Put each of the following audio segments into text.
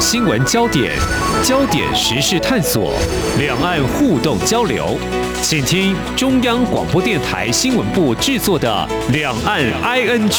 新闻焦点、焦点时事探索、两岸互动交流，请听中央广播电台新闻部制作的《两岸 ING》。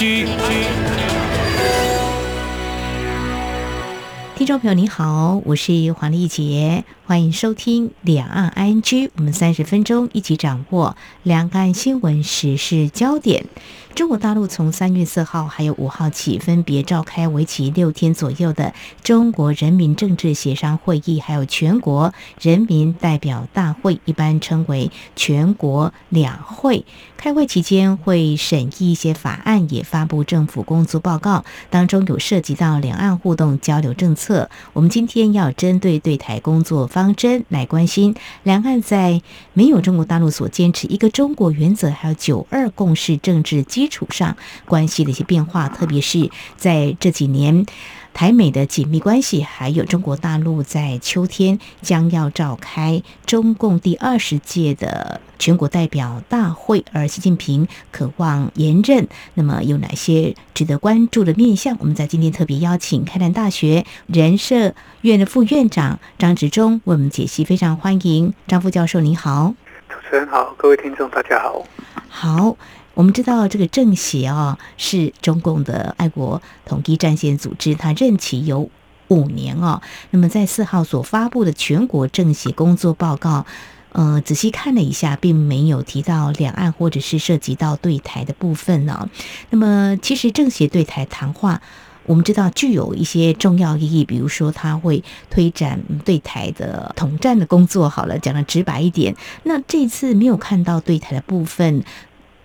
听众朋友，你好，我是黄丽杰，欢迎收听《两岸 ING》，我们三十分钟一起掌握两岸新闻时事焦点。中国大陆从三月四号还有五号起，分别召开为期六天左右的中国人民政治协商会议，还有全国人民代表大会，一般称为全国两会。开会期间会审议一些法案，也发布政府工作报告，当中有涉及到两岸互动交流政策。我们今天要针对对台工作方针来关心两岸在没有中国大陆所坚持一个中国原则，还有九二共识政治基基础上关系的一些变化，特别是在这几年台美的紧密关系，还有中国大陆在秋天将要召开中共第二十届的全国代表大会，而习近平渴望连任，那么有哪些值得关注的面向？我们在今天特别邀请开南大学人社院的副院长张志忠为我们解析，非常欢迎张副教授，你好。主持人好，各位听众大家好。好，我们知道这个政协啊是中共的爱国统一战线组织，它任期有五年哦。那么在四号所发布的全国政协工作报告，呃，仔细看了一下，并没有提到两岸或者是涉及到对台的部分呢。那么其实政协对台谈话。我们知道具有一些重要意义，比如说它会推展对台的统战的工作。好了，讲的直白一点，那这次没有看到对台的部分，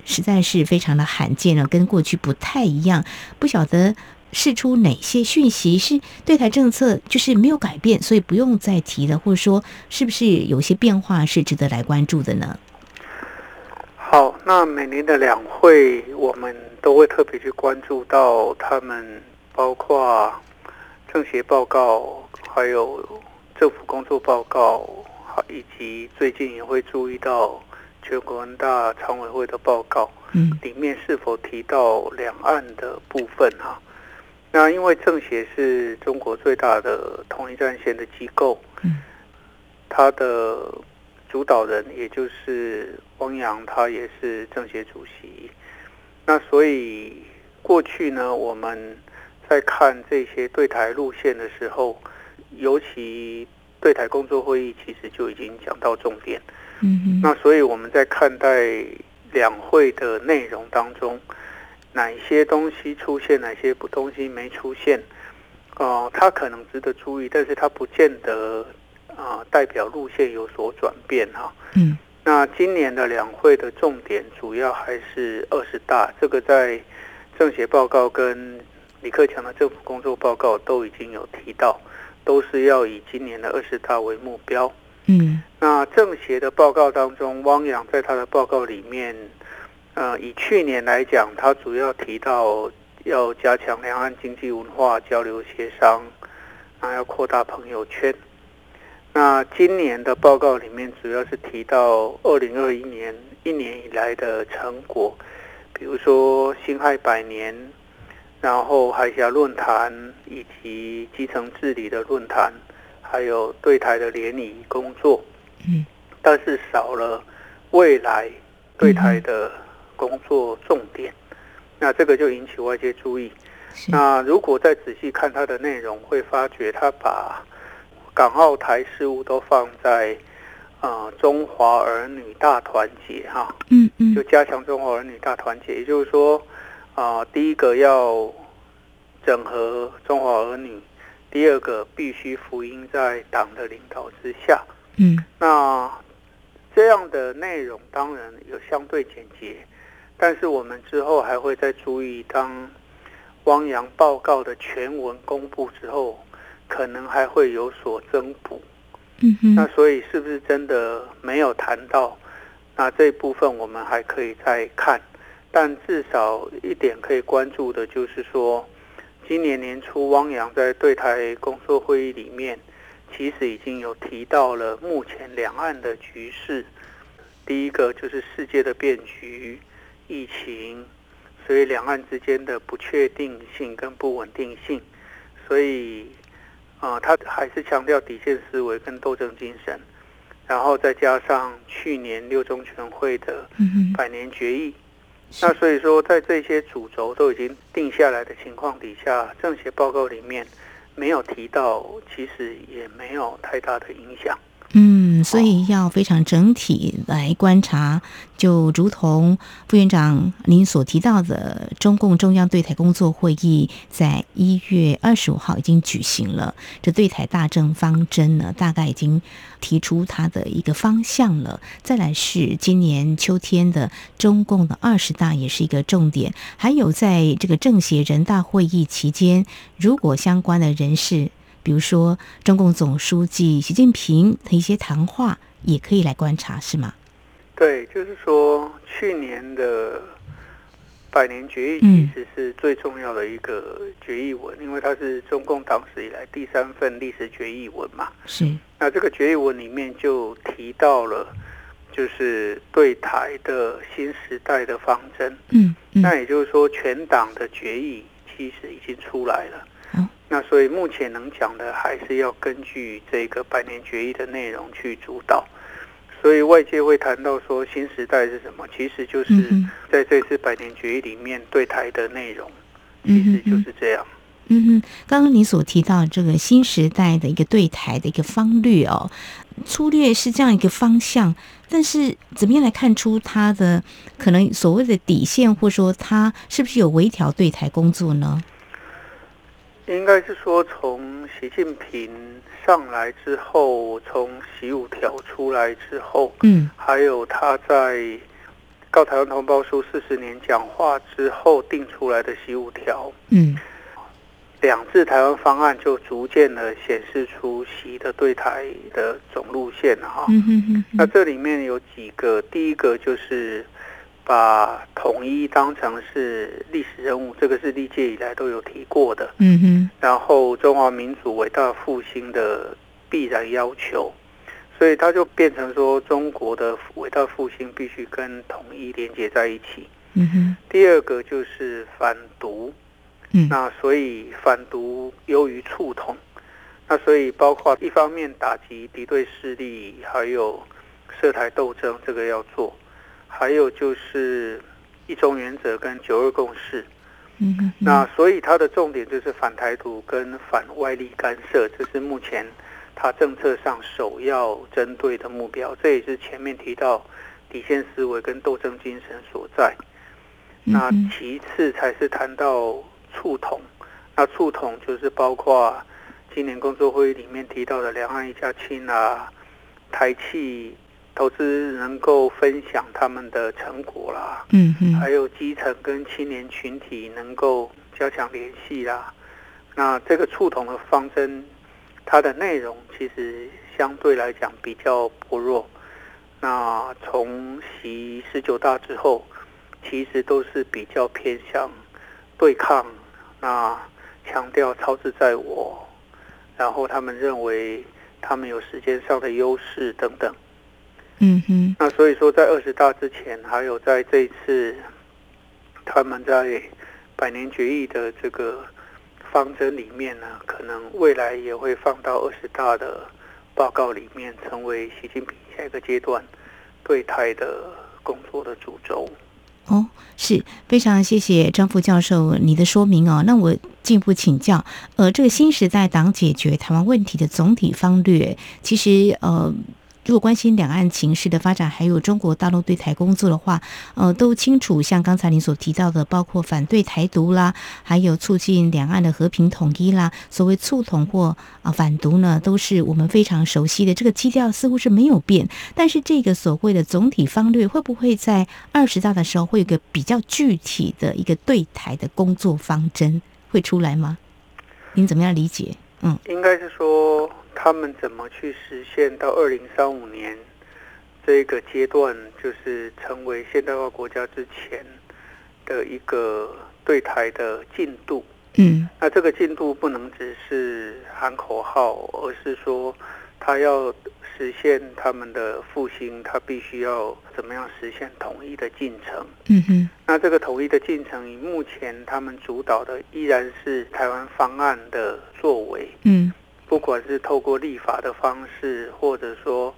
实在是非常的罕见了，跟过去不太一样。不晓得释出哪些讯息是对台政策就是没有改变，所以不用再提了，或者说是不是有些变化是值得来关注的呢？好，那每年的两会，我们都会特别去关注到他们。包括政协报告，还有政府工作报告，以及最近也会注意到全国人大常委会的报告，嗯，里面是否提到两岸的部分哈？那因为政协是中国最大的统一战线的机构，嗯，他的主导人也就是汪洋，他也是政协主席。那所以过去呢，我们在看这些对台路线的时候，尤其对台工作会议，其实就已经讲到重点。嗯那所以我们在看待两会的内容当中，哪些东西出现，哪些不东西没出现，哦，它可能值得注意，但是它不见得啊代表路线有所转变哈。嗯。那今年的两会的重点主要还是二十大，这个在政协报告跟。李克强的政府工作报告都已经有提到，都是要以今年的二十大为目标。嗯，那政协的报告当中，汪洋在他的报告里面，呃，以去年来讲，他主要提到要加强两岸经济文化交流协商，啊，要扩大朋友圈。那今年的报告里面，主要是提到二零二一年一年以来的成果，比如说辛亥百年。然后海峡论坛以及基层治理的论坛，还有对台的联谊工作，嗯，但是少了未来对台的工作重点，那这个就引起外界注意。那如果再仔细看它的内容，会发觉他把港澳台事务都放在啊中华儿女大团结哈，嗯嗯，就加强中华儿女大团结，也就是说。啊，第一个要整合中华儿女，第二个必须福音在党的领导之下。嗯，那这样的内容当然有相对简洁，但是我们之后还会再注意，当汪洋报告的全文公布之后，可能还会有所增补。嗯哼，那所以是不是真的没有谈到？那这部分我们还可以再看。但至少一点可以关注的就是说，今年年初汪洋在对台工作会议里面，其实已经有提到了目前两岸的局势。第一个就是世界的变局、疫情，所以两岸之间的不确定性跟不稳定性，所以呃，他还是强调底线思维跟斗争精神，然后再加上去年六中全会的百年决议，那所以说在这些主轴都已经定下来的情况底下，政协报告里面没有提到，其实也没有太大的影响。嗯，所以要非常整体来观察，就如同副院长您所提到的，中共中央对台工作会议在一月二十五号已经举行了，这对台大政方针呢，大概已经提出它的一个方向了。再来是今年秋天的中共的二十大也是一个重点，还有在这个政协人大会议期间，如果相关的人士。比如说，中共总书记习近平的一些谈话也可以来观察，是吗？对，就是说，去年的百年决议其实是最重要的一个决议文，因为它是中共党史以来第三份历史决议文嘛。是。那这个决议文里面就提到了，就是对台的新时代的方针。嗯。那也就是说，全党的决议其实已经出来了。那所以目前能讲的还是要根据这个百年决议的内容去主导，所以外界会谈到说新时代是什么，其实就是在这次百年决议里面对台的内容，其实就是这样。嗯哼，刚刚你所提到这个新时代的一个对台的一个方略哦，粗略是这样一个方向，但是怎么样来看出它的可能所谓的底线，或者说它是不是有微调对台工作呢？应该是说，从习近平上来之后，从习五条出来之后，嗯，还有他在《告台湾同胞书》四十年讲话之后定出来的习五条，嗯，两制台湾方案就逐渐的显示出习的对台的总路线哈。嗯哼哼。那这里面有几个，第一个就是。把统一当成是历史任务，这个是历届以来都有提过的。嗯哼。然后中华民族伟大复兴的必然要求，所以它就变成说中国的伟大复兴必须跟统一连接在一起。嗯哼。第二个就是反独。嗯。那所以反独优于促统，那所以包括一方面打击敌对势力，还有涉台斗争，这个要做。还有就是一中原则跟九二共识，嗯，那所以它的重点就是反台独跟反外力干涉，这是目前它政策上首要针对的目标。这也是前面提到底线思维跟斗争精神所在。那其次才是谈到促统，那促统就是包括今年工作会议里面提到的两岸一家亲啊，台企。投资能够分享他们的成果啦，嗯嗯，还有基层跟青年群体能够加强联系啦。那这个触统的方针，它的内容其实相对来讲比较薄弱。那从习十九大之后，其实都是比较偏向对抗，那强调超支在我，然后他们认为他们有时间上的优势等等。嗯哼，那所以说，在二十大之前，还有在这一次，他们在百年决议的这个方针里面呢，可能未来也会放到二十大的报告里面，成为习近平下一个阶段对台的工作的主轴。哦，是非常谢谢张副教授你的说明哦。那我进一步请教，呃，这个新时代党解决台湾问题的总体方略，其实呃。如果关心两岸情势的发展，还有中国大陆对台工作的话，呃，都清楚。像刚才您所提到的，包括反对台独啦，还有促进两岸的和平统一啦，所谓促统或啊反独呢，都是我们非常熟悉的。这个基调似乎是没有变，但是这个所谓的总体方略，会不会在二十大的时候会有个比较具体的一个对台的工作方针会出来吗？您怎么样理解？嗯，应该是说。他们怎么去实现到二零三五年这个阶段，就是成为现代化国家之前的一个对台的进度？嗯，那这个进度不能只是喊口号，而是说他要实现他们的复兴，他必须要怎么样实现统一的进程？嗯哼，那这个统一的进程，以目前他们主导的依然是台湾方案的作为。嗯。不不管是透过立法的方式，或者说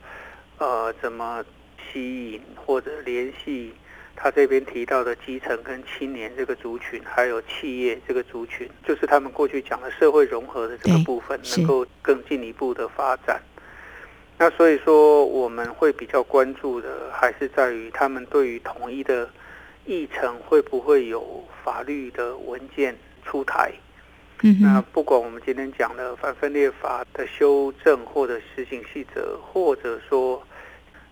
呃怎么吸引或者联系他这边提到的基层跟青年这个族群，还有企业这个族群，就是他们过去讲的社会融合的这个部分，能够更进一步的发展。那所以说，我们会比较关注的，还是在于他们对于统一的议程会不会有法律的文件出台。那不管我们今天讲的反分裂法的修正，或者实行细则，或者说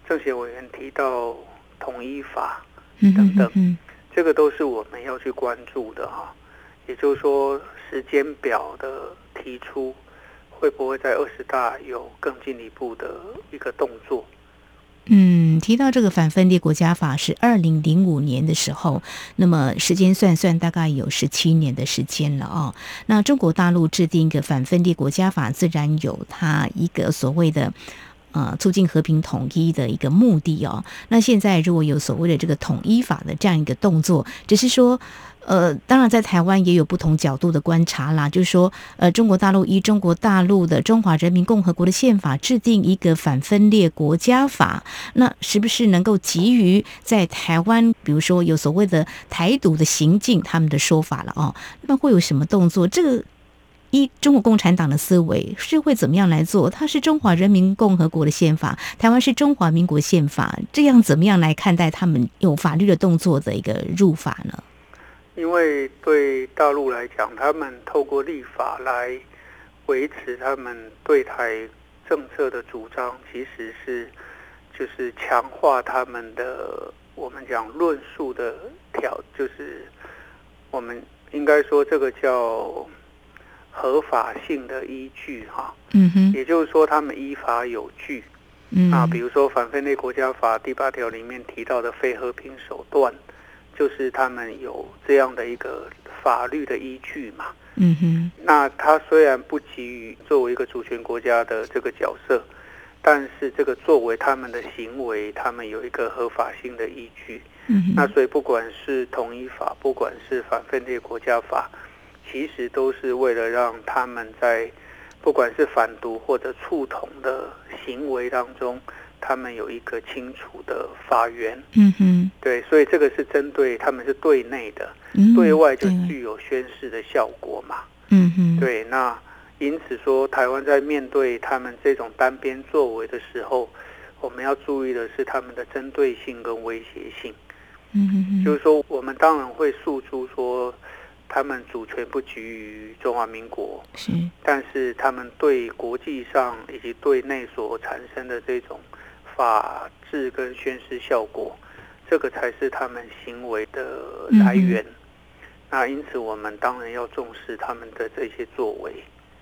政协委员提到统一法等等，这个都是我们要去关注的哈。也就是说，时间表的提出。会不会在二十大有更进一步的一个动作？嗯，提到这个反分裂国家法是二零零五年的时候，那么时间算算大概有十七年的时间了啊。那中国大陆制定一个反分裂国家法，自然有它一个所谓的呃促进和平统一的一个目的哦。那现在如果有所谓的这个统一法的这样一个动作，只是说。呃，当然，在台湾也有不同角度的观察啦。就是说，呃，中国大陆依中国大陆的中华人民共和国的宪法制定一个反分裂国家法，那是不是能够急于在台湾，比如说有所谓的台独的行径，他们的说法了哦？那会有什么动作？这个一中国共产党的思维是会怎么样来做？它是中华人民共和国的宪法，台湾是中华民国宪法，这样怎么样来看待他们有法律的动作的一个入法呢？因为对大陆来讲，他们透过立法来维持他们对台政策的主张，其实是就是强化他们的我们讲论述的条，就是我们应该说这个叫合法性的依据哈。嗯哼。也就是说，他们依法有据。嗯。啊，比如说《反分裂国家法》第八条里面提到的非和平手段。就是他们有这样的一个法律的依据嘛，嗯哼。那他虽然不急于作为一个主权国家的这个角色，但是这个作为他们的行为，他们有一个合法性的依据。嗯那所以不管是统一法，不管是反分裂国家法，其实都是为了让他们在不管是反毒或者触统的行为当中。他们有一个清楚的法源，嗯哼，对，所以这个是针对他们是对内的，对外就具有宣示的效果嘛，嗯哼，对，那因此说，台湾在面对他们这种单边作为的时候，我们要注意的是他们的针对性跟威胁性，嗯哼，就是说，我们当然会诉诸说他们主权不局于中华民国，是，但是他们对国际上以及对内所产生的这种。法治跟宣誓效果，这个才是他们行为的来源。那因此，我们当然要重视他们的这些作为。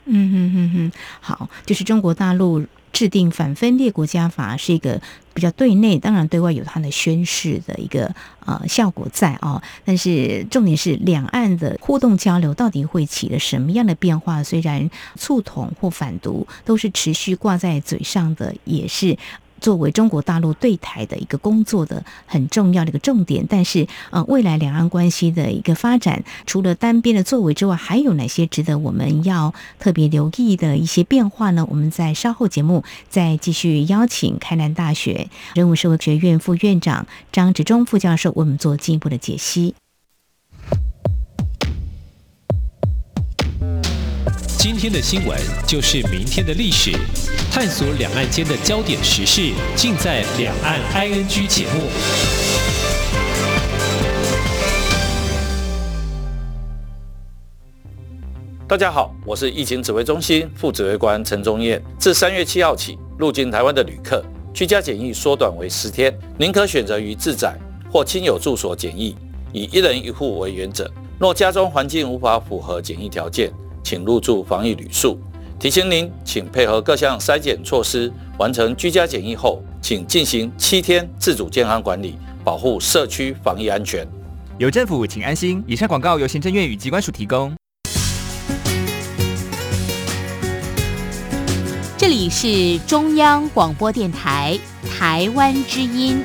嗯嗯嗯嗯，好，就是中国大陆制定反分裂国家法是一个比较对内，当然对外有它的宣誓的一个呃效果在哦。但是重点是两岸的互动交流到底会起了什么样的变化？虽然促统或反独都是持续挂在嘴上的，也是。作为中国大陆对台的一个工作的很重要的一个重点，但是呃，未来两岸关系的一个发展，除了单边的作为之外，还有哪些值得我们要特别留意的一些变化呢？我们在稍后节目再继续邀请开南大学人文社会学院副院长张志忠副教授为我们做进一步的解析。今天的新闻就是明天的历史。探索两岸间的焦点时事，尽在《两岸 ING》节目。大家好，我是疫情指挥中心副指挥官陈宗彦。自三月七号起，入境台湾的旅客居家检疫缩短为十天，您可选择于自宅或亲友住所检疫，以一人一户为原则。若家中环境无法符合检疫条件，请入住防疫旅宿。提醒您，请配合各项筛检措施，完成居家检疫后，请进行七天自主健康管理，保护社区防疫安全。有政府，请安心。以上广告由行政院与机关署提供。这里是中央广播电台台湾之音。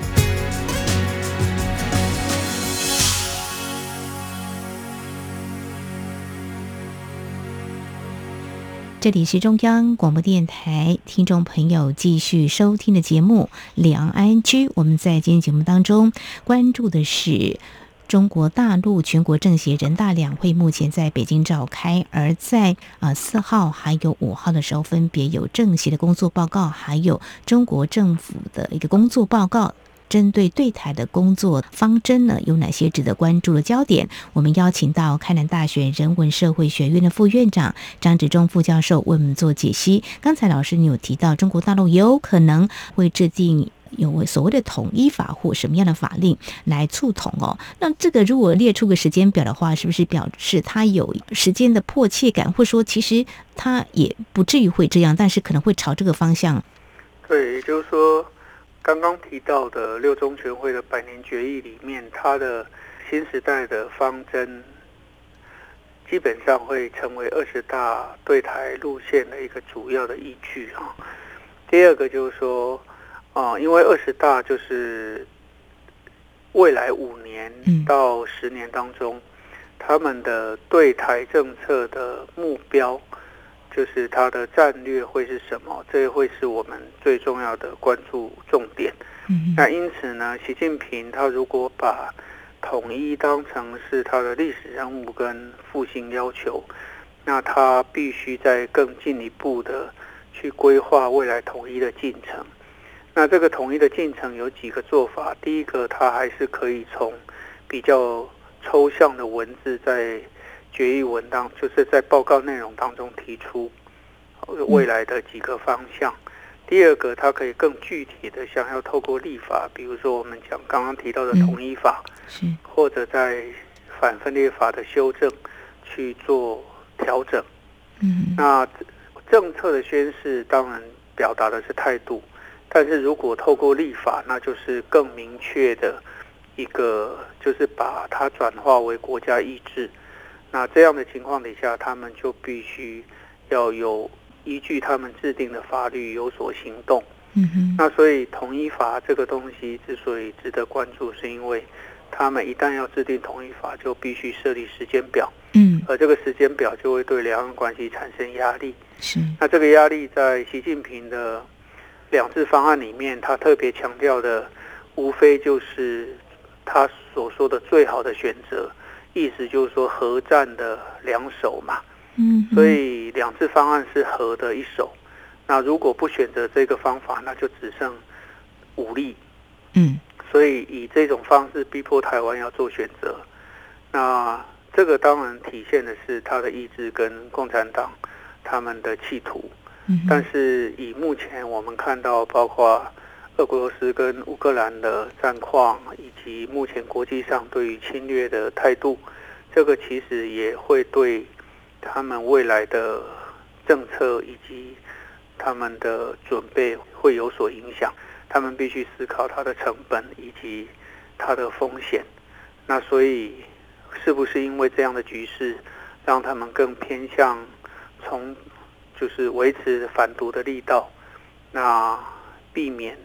这里是中央广播电台听众朋友继续收听的节目《两岸安居》。我们在今天节目当中关注的是中国大陆全国政协人大两会目前在北京召开，而在啊四号还有五号的时候，分别有政协的工作报告，还有中国政府的一个工作报告。针对对台的工作方针呢，有哪些值得关注的焦点？我们邀请到开南大学人文社会学院的副院长张志忠副教授为我们做解析。刚才老师你有提到，中国大陆有可能会制定有所谓的统一法或什么样的法令来促统哦？那这个如果列出个时间表的话，是不是表示它有时间的迫切感，或说其实它也不至于会这样，但是可能会朝这个方向？对，也就是说。刚刚提到的六中全会的百年决议里面，它的新时代的方针基本上会成为二十大对台路线的一个主要的依据啊。第二个就是说，啊，因为二十大就是未来五年到十年当中，他们的对台政策的目标。就是它的战略会是什么？这会是我们最重要的关注重点。那因此呢，习近平他如果把统一当成是他的历史任务跟复兴要求，那他必须在更进一步的去规划未来统一的进程。那这个统一的进程有几个做法？第一个，他还是可以从比较抽象的文字在。决议文当就是在报告内容当中提出未来的几个方向。第二个，它可以更具体的想要透过立法，比如说我们讲刚刚提到的统一法，或者在反分裂法的修正去做调整。嗯，那政策的宣示当然表达的是态度，但是如果透过立法，那就是更明确的一个，就是把它转化为国家意志。那这样的情况底下，他们就必须要有依据他们制定的法律有所行动。嗯哼。那所以统一法这个东西之所以值得关注，是因为他们一旦要制定统一法，就必须设立时间表。嗯。而这个时间表就会对两岸关系产生压力。是。那这个压力在习近平的两制方案里面，他特别强调的，无非就是他所说的最好的选择。意思就是说，核战的两手嘛，嗯，所以两次方案是核的一手。那如果不选择这个方法，那就只剩武力，嗯，所以以这种方式逼迫台湾要做选择。那这个当然体现的是他的意志跟共产党他们的企图，嗯，但是以目前我们看到，包括。俄罗斯跟乌克兰的战况，以及目前国际上对于侵略的态度，这个其实也会对他们未来的政策以及他们的准备会有所影响。他们必须思考它的成本以及它的风险。那所以，是不是因为这样的局势，让他们更偏向从就是维持反独的力道，那避免。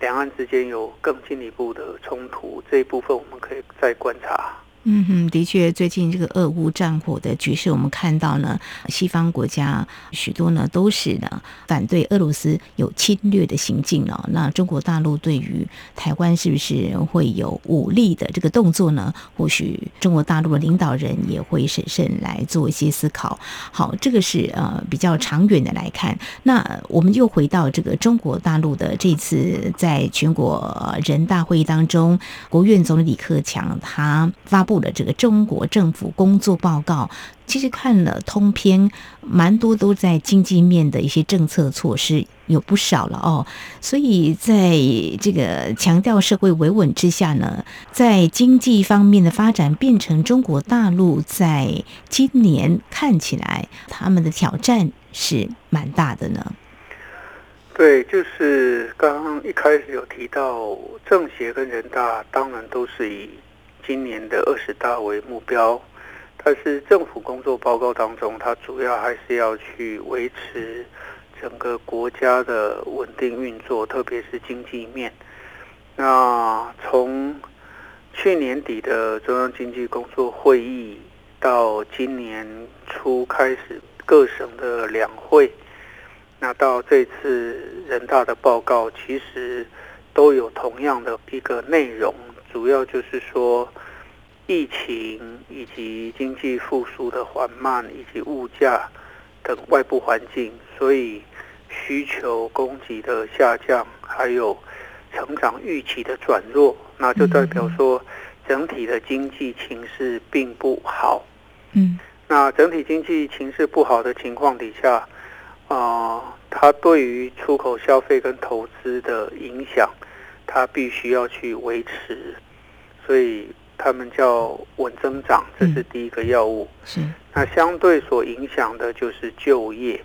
两岸之间有更进一步的冲突，这一部分我们可以再观察。嗯哼，的确，最近这个俄乌战火的局势，我们看到呢，西方国家许多呢都是呢反对俄罗斯有侵略的行径了。那中国大陆对于台湾是不是会有武力的这个动作呢？或许中国大陆的领导人也会审慎来做一些思考。好，这个是呃比较长远的来看。那我们又回到这个中国大陆的这次在全国人大会议当中，国务院总理李克强他发布。的这个中国政府工作报告，其实看了通篇，蛮多都在经济面的一些政策措施有不少了哦。所以在这个强调社会维稳之下呢，在经济方面的发展变成中国大陆在今年看起来他们的挑战是蛮大的呢。对，就是刚刚一开始有提到政协跟人大，当然都是以。今年的二十大为目标，但是政府工作报告当中，它主要还是要去维持整个国家的稳定运作，特别是经济面。那从去年底的中央经济工作会议到今年初开始各省的两会，那到这次人大的报告，其实都有同样的一个内容，主要就是说疫情以及经济复苏的缓慢，以及物价等外部环境，所以需求供给的下降，还有成长预期的转弱，那就代表说整体的经济情势并不好。嗯那整体经济情势不好的情况底下，啊、它对于出口消费跟投资的影响，它必须要去维持，所以他们叫稳增长，这是第一个要务。是那相对所影响的就是就业。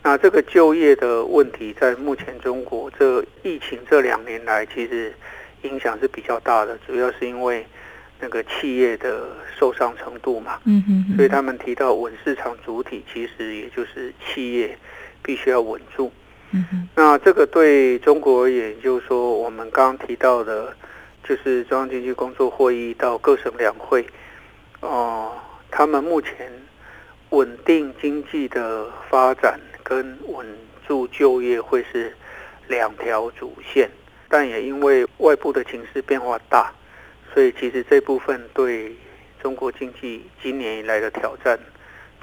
那这个就业的问题，在目前中国这疫情这两年来，其实影响是比较大的，主要是因为那个企业的受伤程度嘛。嗯哼哼所以他们提到稳市场主体，其实也就是企业必须要稳住。嗯那这个对中国而言，就是说我们刚刚提到的，就是中央经济工作会议到各省两会，哦、他们目前稳定经济的发展跟稳住就业会是两条主线，但也因为外部的情势变化大，所以其实这部分对中国经济今年以来的挑战，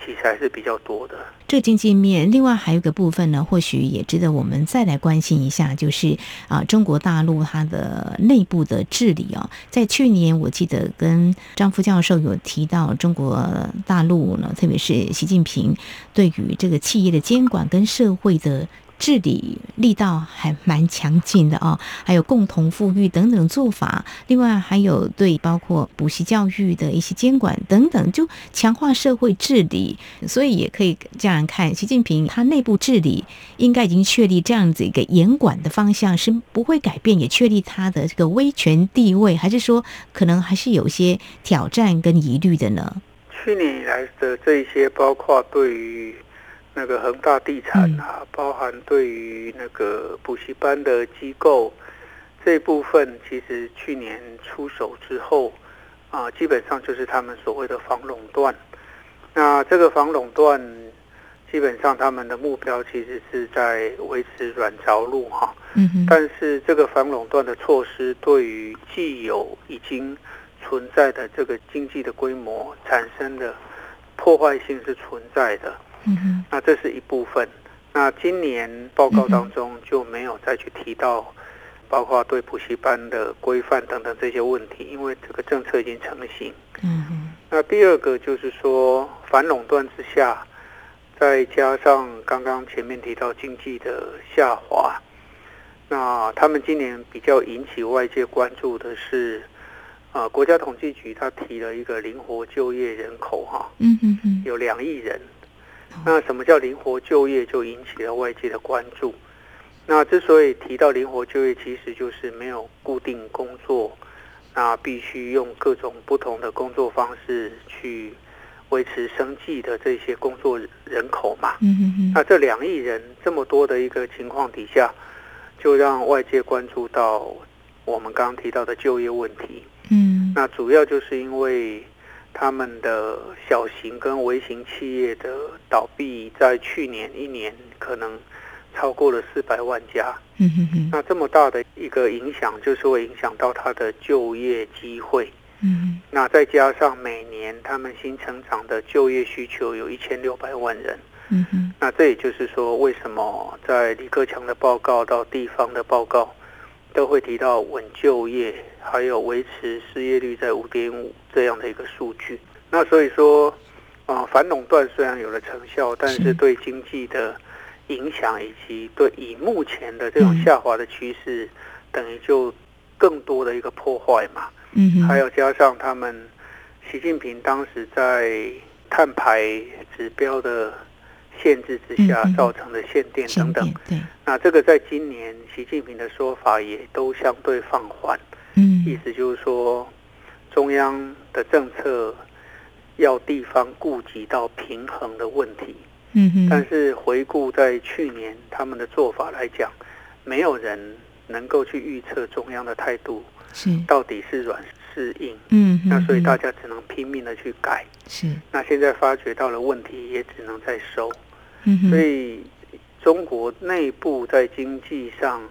其实还是比较多的。这经济面，另外还有一个部分呢，或许也值得我们再来关心一下，就是啊，中国大陆它的内部的治理哦。在去年，我记得跟张副教授有提到，中国大陆呢，特别是习近平对于这个企业的监管跟社会的。治理力道还蛮强劲的哦，还有共同富裕等等做法，另外还有对包括补习教育的一些监管等等，就强化社会治理，所以也可以这样看，习近平他内部治理应该已经确立这样子一个严管的方向是不会改变，也确立他的这个威权地位，还是说可能还是有些挑战跟疑虑的呢？去年以来的这些，包括对于那个恒大地产啊，包含对于那个补习班的机构这一部分，其实去年出手之后啊，基本上就是他们所谓的防垄断。那这个防垄断，基本上他们的目标其实是在维持软着陆哈。嗯哼，但是这个防垄断的措施，对于既有已经存在的这个经济的规模产生的破坏性是存在的。嗯哼，那这是一部分。那今年报告当中就没有再去提到，包括对补习班的规范等等这些问题，因为这个政策已经成型。嗯哼，那第二个就是说反垄断之下，再加上刚刚前面提到经济的下滑，那他们今年比较引起外界关注的是，呃，国家统计局他提了一个灵活就业人口哈，嗯嗯嗯，有两亿人。那什么叫灵活就业，就引起了外界的关注。那之所以提到灵活就业，其实就是没有固定工作，那必须用各种不同的工作方式去维持生计的这些工作人口嘛。那这两亿人这么多的一个情况底下，就让外界关注到我们刚刚提到的就业问题。嗯那主要就是因为他们的小型跟微型企业的倒闭，在去年一年可能超过了四百万家。嗯哼哼，那这么大的一个影响，就是会影响到他的就业机会。嗯那再加上每年他们新成长的就业需求有一千六百万人，嗯哼，那这也就是说，为什么在李克强的报告到地方的报告，都会提到稳就业，还有维持失业率在五点五这样的一个数据。那所以说，啊、反垄断虽然有了成效，但是是。对经济的影响以及对以目前的这种嗯下滑的趋势，等于就更多的一个破坏嘛。嗯哼，还有加上他们习近平当时在碳排指标的限制之下造成的限电等等，那这个在今年习近平的说法也都相对放缓，嗯。意思就是说中央的政策要地方顾及到平衡的问题，嗯哼，但是回顾在去年他们的做法来讲，没有人能够去预测中央的态度是，到底是软是硬，嗯，那所以大家家只能拼命的去改。是，那现在发觉到了问题，也只能再收。嗯哼，所以中国内部在经济上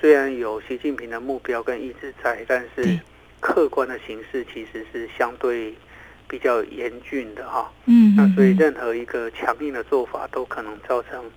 虽然有习近平的目标跟意志在，但是对客观的形势其实是相对比较严峻的哈。嗯，那所以嗯任何一个强硬的做法都可能造成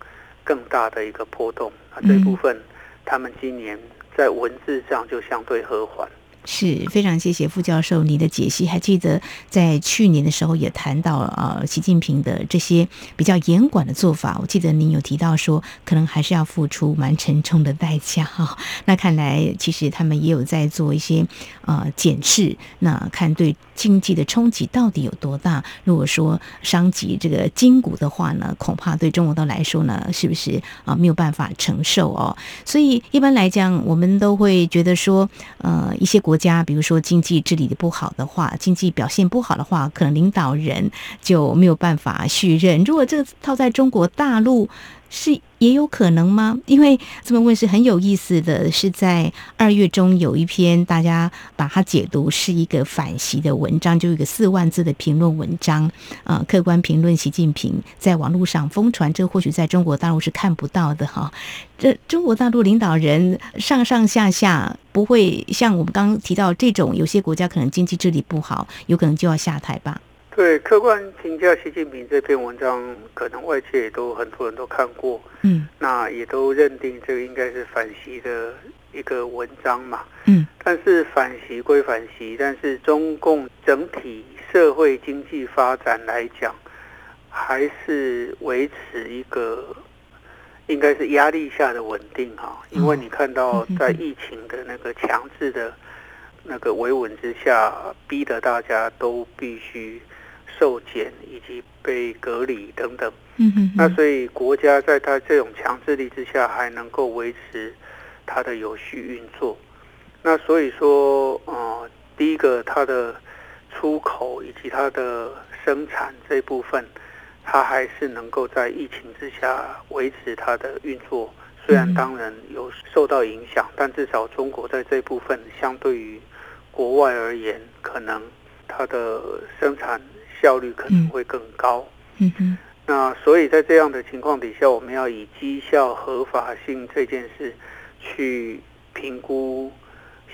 更大的一个波动。那这一部分，他们今年在文字上就相对和缓。是非常谢谢傅教授你的解析。还记得在去年的时候也谈到了呃习近平的这些比较严管的做法，我记得您有提到说可能还是要付出蛮沉重的代价哈、那看来其实他们也有在做一些呃检视，那看对经济的冲击到底有多大。如果说伤及这个筋骨的话呢，恐怕对中国的来说呢，是不是啊、没有办法承受哦？所以一般来讲，我们都会觉得说，呃，一些国国家，比如说经济治理的不好的话，经济表现不好的话，可能领导人就没有办法续任。如果这套在中国大陆，是也有可能吗？因为这么问是很有意思的，是在二月中有一篇大家把它解读是一个反习的文章，就有一个四万字的评论文章，呃，客观评论习近平在网络上疯传，这或许在中国大陆是看不到的哈。这中国大陆领导人上上下下不会像我们刚刚提到这种，有些国家可能经济治理不好，有可能就要下台吧？对，客观评价习近平这篇文章，可能外界也都很多人都看过，嗯那也都认定这个应该是反习的一个文章嘛。嗯但是反习归反习，但是中共整体社会经济发展来讲，还是维持一个应该是压力下的稳定哈。因为你看到在疫情的那个强制的那个维稳之下，逼得大家都必须受检以及被隔离等等。嗯哼那所以国家在它这种强制力之下，还能够维持它的有序运作。那所以说，呃，第一个它的出口以及它的生产这一部分，它还是能够在疫情之下维持它的运作。虽然当然有受到影响，但至少中国在这部分相对于国外而言，可能它的生产效率可能会更高。嗯哼那所以在这样的情况底下，我们要以绩效合法性这件事去评估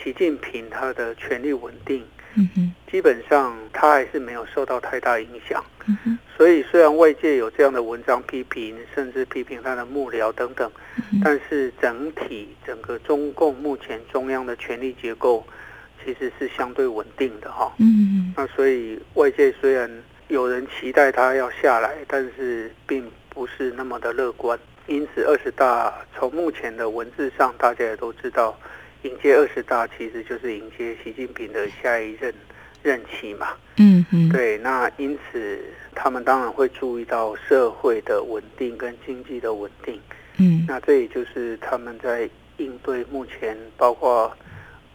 习近平他的权力稳定。嗯哼基本上他还是没有受到太大影响。嗯哼所以虽然外界有这样的文章批评，甚至批评他的幕僚等等，但是整体整个中共目前中央的权力结构其实是相对稳定的哈。嗯那所以外界虽然有人期待他要下来，但是并不是那么的乐观。因此，二十大从目前的文字上，大家也都知道，迎接二十大其实就是迎接习近平的下一任任期嘛。嗯嗯，对，那因此他们当然会注意到社会的稳定跟经济的稳定。嗯那这也就是他们在应对目前包括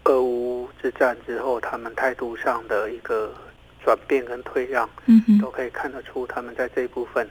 俄乌之战之后，他们态度上的一个转变跟退让，都可以看得出他们在这一部分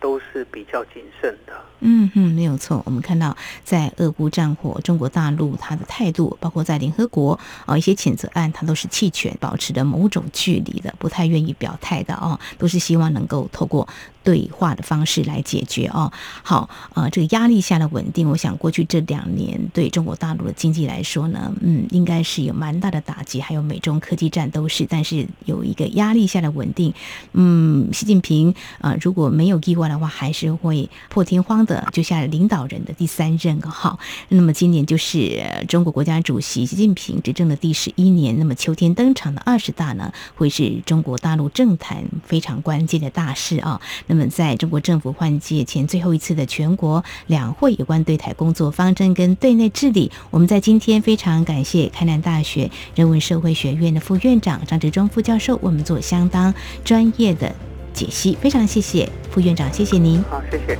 都是比较谨慎的。嗯哼，没有错。我们看到在俄乌战火，中国大陆它的态度，包括在联合国啊、一些谴责案，它都是弃权，保持着某种距离的，不太愿意表态的哦，都是希望能够透过对话的方式来解决哦。好，呃，这个压力下的稳定，我想过去这两年对中国大陆的经济来说呢，嗯，应该是有蛮大的打击，还有美中科技战都是，但是有一个压力下的稳定，嗯，习近平啊、如果没有意外的话，还是会破天荒的就下领导人的第三任哦。好，那么今年就是中国国家主席习近平执政的第十一年，那么秋天登场的二十大呢，会是中国大陆政坛非常关键的大事啊。那么们在中国政府换届前最后一次的全国两会有关对台工作方针跟对内治理，我们在今天非常感谢开南大学人文社会学院的副院长张志忠副教授为我们做相当专业的解析，非常谢谢副院长，谢谢您。好，谢谢。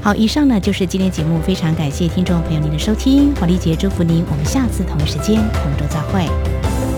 好，以上呢就是今天节目，非常感谢听众朋友您的收听，黄丽杰祝福您，我们下次同一时间同舟再会。